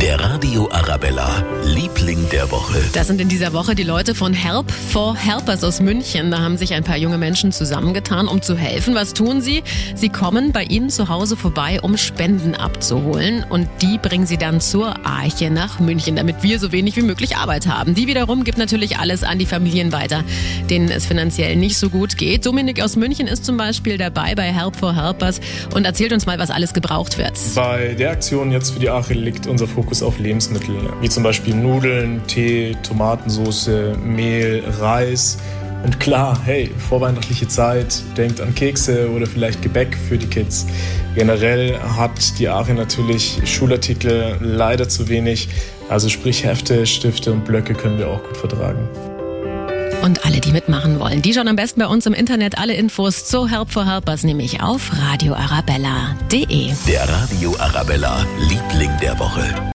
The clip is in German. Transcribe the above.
Der Radio Arabella, Liebling der Woche. Das sind in dieser Woche die Leute von Help for Helpers aus München. Da haben sich ein paar junge Menschen zusammengetan, um zu helfen. Was tun sie? Sie kommen bei Ihnen zu Hause vorbei, um Spenden abzuholen. Und die bringen sie dann zur Arche nach München, damit wir so wenig wie möglich Arbeit haben. Die wiederum gibt natürlich alles an die Familien weiter, denen es finanziell nicht so gut geht. Dominik aus München ist zum Beispiel dabei bei Help for Helpers und erzählt uns mal, was alles gebraucht wird. Bei der Aktion jetzt für die Arche liegt unser Fokus auf Lebensmittel, wie zum Beispiel Nudeln, Tee, Tomatensauce, Mehl, Reis. Und klar, hey, vorweihnachtliche Zeit, denkt an Kekse oder vielleicht Gebäck für die Kids. Generell hat die Aare natürlich Schulartikel leider zu wenig, also sprich Hefte, Stifte und Blöcke können wir auch gut vertragen. Und alle, die mitmachen wollen, die schauen am besten bei uns im Internet alle Infos zu Help for Helpers, nämlich auf radioarabella.de. Der Radio Arabella, Liebling der Woche.